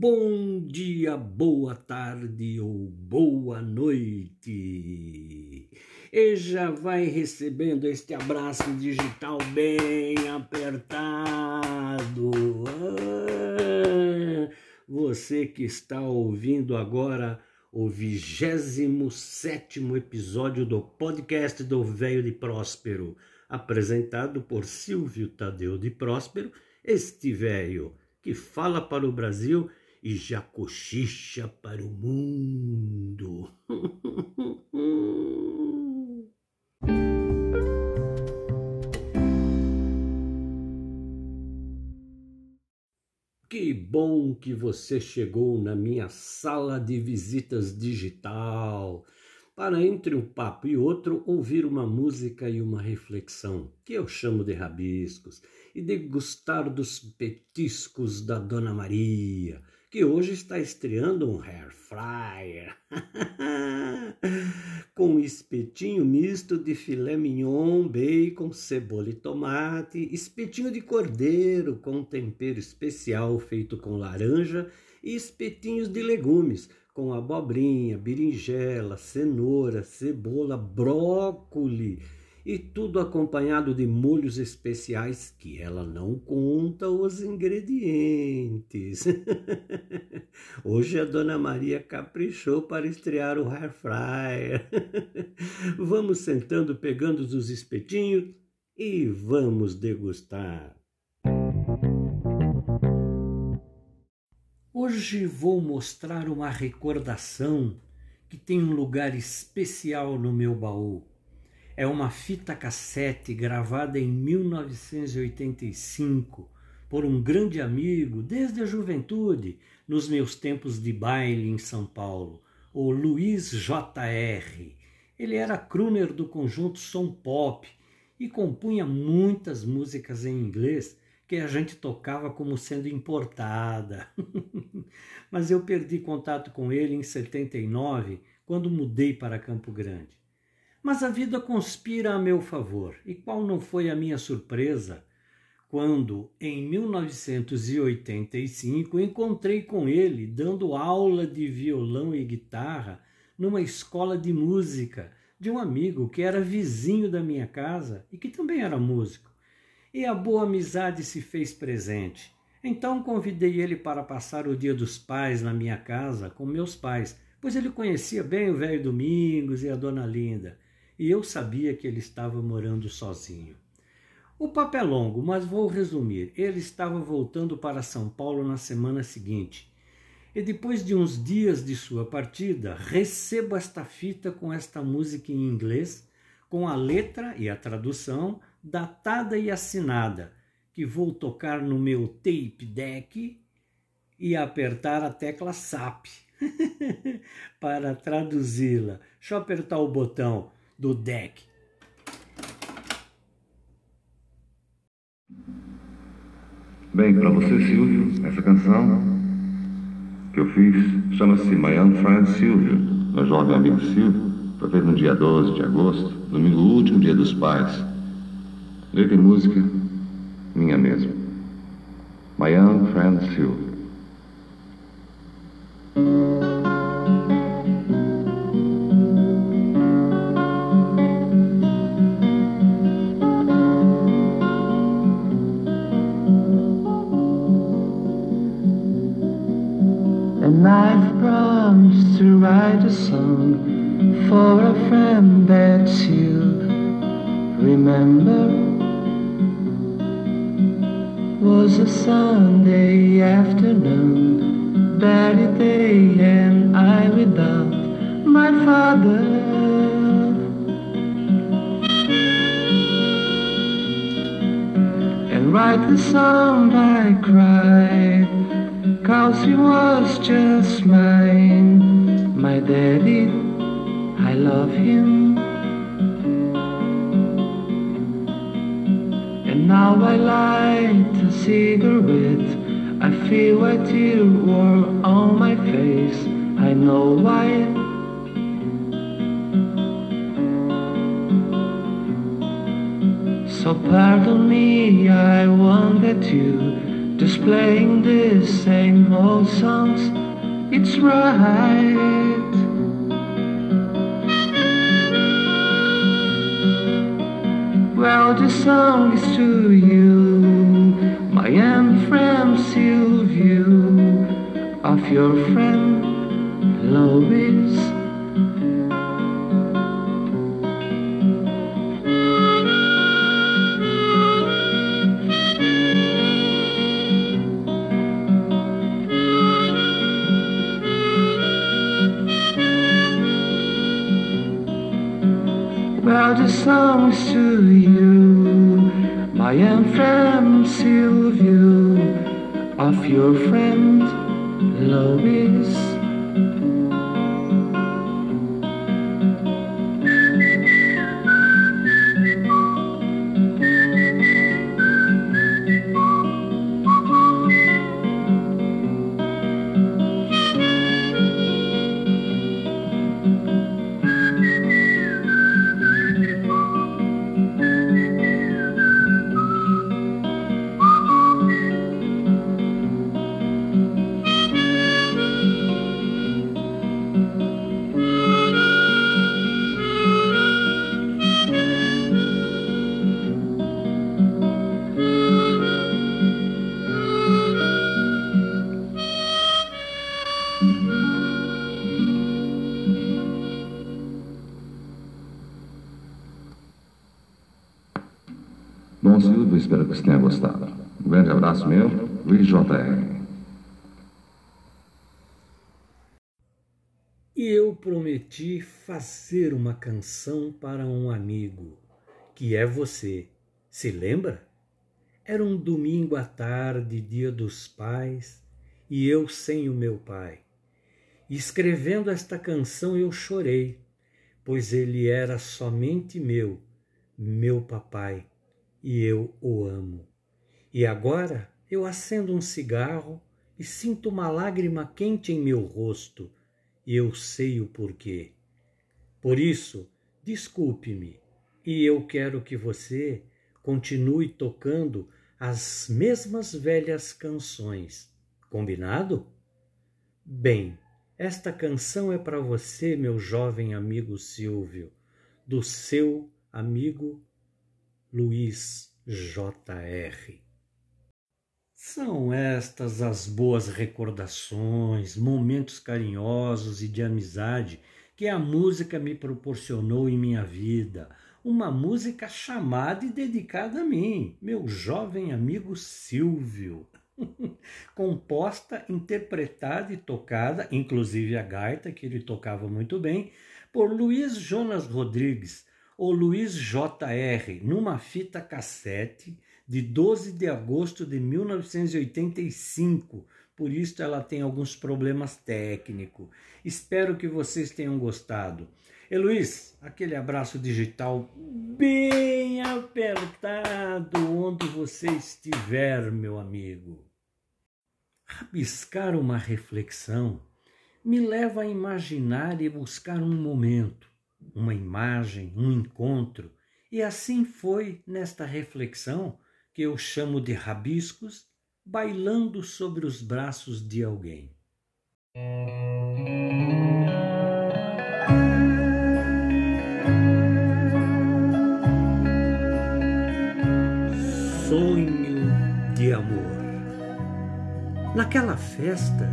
Bom dia, boa tarde ou boa noite. E já vai recebendo este abraço digital bem apertado. Ah, você que está ouvindo agora o 27 episódio do podcast do Velho de Próspero, apresentado por Silvio Tadeu de Próspero, este velho que fala para o Brasil e já cochicha para o mundo. Que bom que você chegou na minha sala de visitas digital para entre um papo e outro ouvir uma música e uma reflexão, que eu chamo de rabiscos, e degustar dos petiscos da Dona Maria, que hoje está estreando um hair fryer com espetinho misto de filé mignon, bacon, cebola e tomate, espetinho de cordeiro com tempero especial feito com laranja e espetinhos de legumes com abobrinha, berinjela, cenoura, cebola, brócoli e tudo acompanhado de molhos especiais que ela não conta os ingredientes. Hoje a Dona Maria caprichou para estrear o air fryer. Vamos sentando, pegando os espetinhos e vamos degustar. Hoje vou mostrar uma recordação que tem um lugar especial no meu baú. É uma fita cassete gravada em 1985 por um grande amigo desde a juventude, nos meus tempos de baile em São Paulo, o Luiz J.R. Ele era crooner do conjunto Som Pop e compunha muitas músicas em inglês que a gente tocava como sendo importada. Mas eu perdi contato com ele em 79, quando mudei para Campo Grande. Mas a vida conspira a meu favor, e qual não foi a minha surpresa quando, em 1985, encontrei com ele dando aula de violão e guitarra numa escola de música de um amigo que era vizinho da minha casa e que também era músico. E a boa amizade se fez presente. Então convidei ele para passar o dia dos pais na minha casa com meus pais, pois ele conhecia bem o velho Domingos e a dona Linda, e eu sabia que ele estava morando sozinho. O papo é longo, mas vou resumir. Ele estava voltando para São Paulo na semana seguinte. E depois de uns dias de sua partida, recebo esta fita com esta música em inglês, com a letra e a tradução datada e assinada, que vou tocar no meu tape deck e apertar a tecla SAP para traduzi-la. Deixa eu apertar o botão do deck. Bem, para você, Silvio, essa canção que eu fiz chama-se My Young Friend Silvio, meu jovem amigo Silvio. Foi feito no dia 12 de agosto, domingo último dia dos pais. Letra e música, minha mesmo. My young friend Sylvia. And I've promised to write a song for a friend that you remember was a Sunday afternoon, Betty Day and I without my father. And write the song I cried, cause he was just mine. My daddy, I love him. And now I light a cigarette. I feel a tear roll on my face. I know why. So pardon me, I wanted to playing the same old songs. It's right. Well, the song is to you, my young friend Sylvia, of your friend Lois. songs to you, my infant Silvio, of your friend Louise. Bom, Silvio, espero que você tenha gostado. Um grande abraço meu, Luiz J.R. E eu prometi fazer uma canção para um amigo, que é você. Se lembra? Era um domingo à tarde, dia dos pais, e eu sem o meu pai. Escrevendo esta canção eu chorei, pois ele era somente meu, meu papai e eu o amo. E agora eu acendo um cigarro e sinto uma lágrima quente em meu rosto, e eu sei o porquê. Por isso, desculpe-me, e eu quero que você continue tocando as mesmas velhas canções. Combinado? Bem, esta canção é para você, meu jovem amigo Silvio, do seu amigo Luiz J.R. São estas as boas recordações, momentos carinhosos e de amizade que a música me proporcionou em minha vida. Uma música chamada e dedicada a mim, meu jovem amigo Silvio. Composta, interpretada e tocada, inclusive a gaita, que ele tocava muito bem, por Luiz Jonas Rodrigues, o Luiz J.R. numa fita cassete de 12 de agosto de 1985. Por isso ela tem alguns problemas técnicos. Espero que vocês tenham gostado. E Luiz, aquele abraço digital bem apertado onde você estiver, meu amigo. Rabiscar uma reflexão me leva a imaginar e buscar um momento uma imagem, um encontro. E assim foi nesta reflexão que eu chamo de rabiscos, bailando sobre os braços de alguém. Sonho de amor. Naquela festa,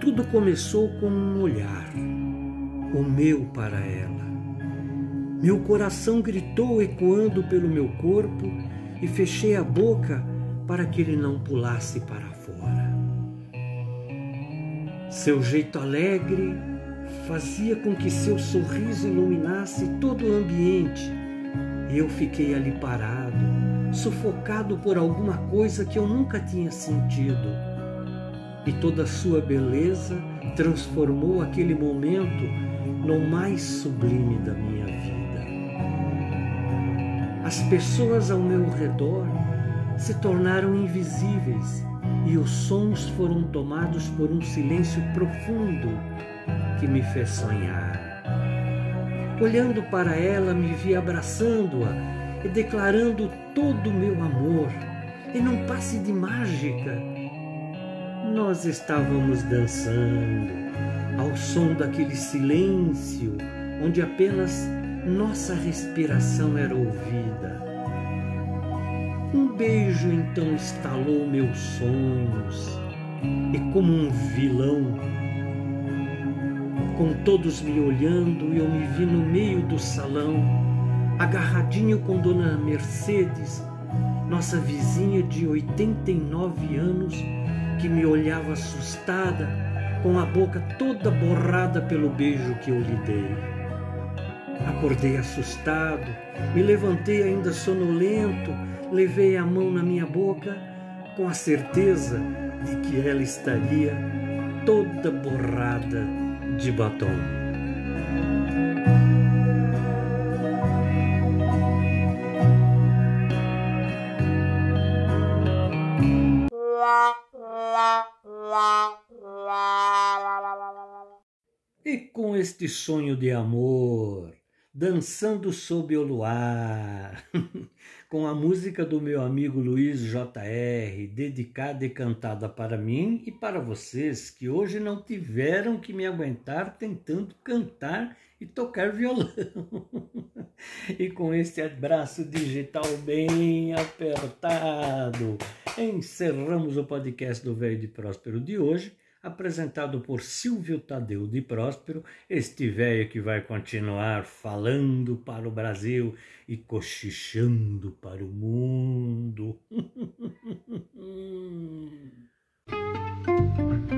tudo começou com um olhar o meu para ela. Meu coração gritou ecoando pelo meu corpo e fechei a boca para que ele não pulasse para fora. Seu jeito alegre fazia com que seu sorriso iluminasse todo o ambiente e eu fiquei ali parado, sufocado por alguma coisa que eu nunca tinha sentido. E toda a sua beleza transformou aquele momento no mais sublime da minha vida. As pessoas ao meu redor se tornaram invisíveis e os sons foram tomados por um silêncio profundo que me fez sonhar. Olhando para ela, me vi abraçando-a e declarando todo o meu amor. e num passe de mágica, nós estávamos dançando ao som daquele silêncio onde apenas nossa respiração era ouvida. Um beijo então estalou meus sonhos e, como um vilão, com todos me olhando, eu me vi no meio do salão, agarradinho com Dona Mercedes, nossa vizinha de 89 anos, que me olhava assustada, com a boca toda borrada pelo beijo que eu lhe dei. Acordei assustado, me levantei ainda sonolento, levei a mão na minha boca, com a certeza de que ela estaria toda borrada de batom. Este sonho de amor, dançando sob o luar, com a música do meu amigo Luiz JR, dedicada e cantada para mim e para vocês que hoje não tiveram que me aguentar tentando cantar e tocar violão. e com este abraço digital bem apertado, encerramos o podcast do Velho de Próspero de hoje apresentado por Silvio Tadeu de Próspero, este velho que vai continuar falando para o Brasil e cochichando para o mundo.